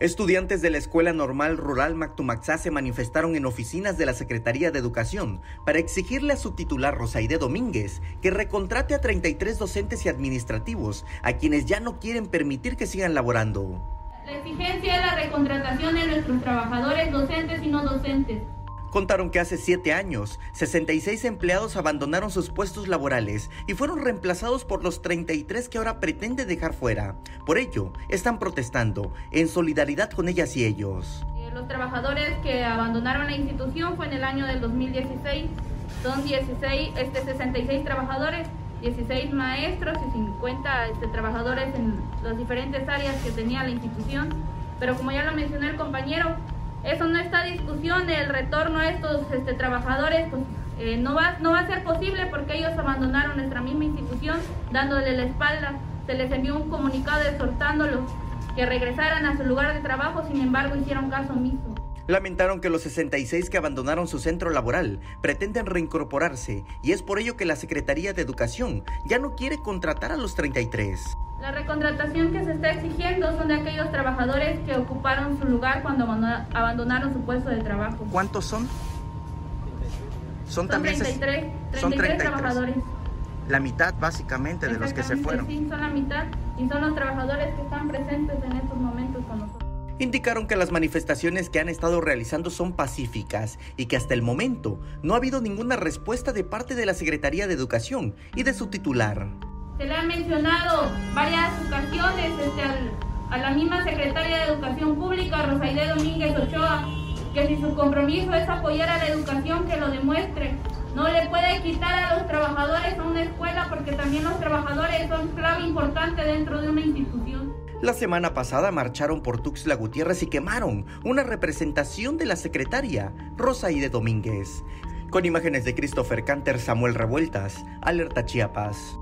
Estudiantes de la Escuela Normal Rural Mactumaxá se manifestaron en oficinas de la Secretaría de Educación para exigirle a su titular Rosaide Domínguez que recontrate a 33 docentes y administrativos a quienes ya no quieren permitir que sigan laborando. La exigencia es la recontratación de nuestros trabajadores docentes y no docentes. Contaron que hace siete años, 66 empleados abandonaron sus puestos laborales y fueron reemplazados por los 33 que ahora pretende dejar fuera. Por ello, están protestando en solidaridad con ellas y ellos. Eh, los trabajadores que abandonaron la institución fue en el año del 2016. Son 16, este, 66 trabajadores, 16 maestros y 50 este, trabajadores en las diferentes áreas que tenía la institución. Pero como ya lo mencionó el compañero, eso no está discusión, el retorno a estos este, trabajadores pues, eh, no, va, no va a ser posible porque ellos abandonaron nuestra misma institución dándole la espalda. Se les envió un comunicado exhortándolos que regresaran a su lugar de trabajo, sin embargo hicieron caso omiso. Lamentaron que los 66 que abandonaron su centro laboral pretenden reincorporarse y es por ello que la Secretaría de Educación ya no quiere contratar a los 33. La recontratación que se está exigiendo son de aquellos trabajadores que ocuparon su lugar cuando abandonaron su puesto de trabajo. ¿Cuántos son? Son, son 33, 33, son 33 trabajadores. La mitad básicamente de los que se fueron. Sí, son la mitad y son los trabajadores que están presentes en estos momentos con nosotros indicaron que las manifestaciones que han estado realizando son pacíficas y que hasta el momento no ha habido ninguna respuesta de parte de la Secretaría de Educación y de su titular. Se le han mencionado varias ocasiones este, a la misma secretaria de Educación Pública, Rosaide Domínguez Ochoa, que si su compromiso es apoyar a la educación, que lo demuestre. No le puede quitar a los trabajadores a una escuela porque también los trabajadores son clave importante dentro de una institución. La semana pasada marcharon por Tuxtla Gutiérrez y quemaron una representación de la secretaria Rosaide Domínguez. Con imágenes de Christopher Canter, Samuel Revueltas, Alerta Chiapas.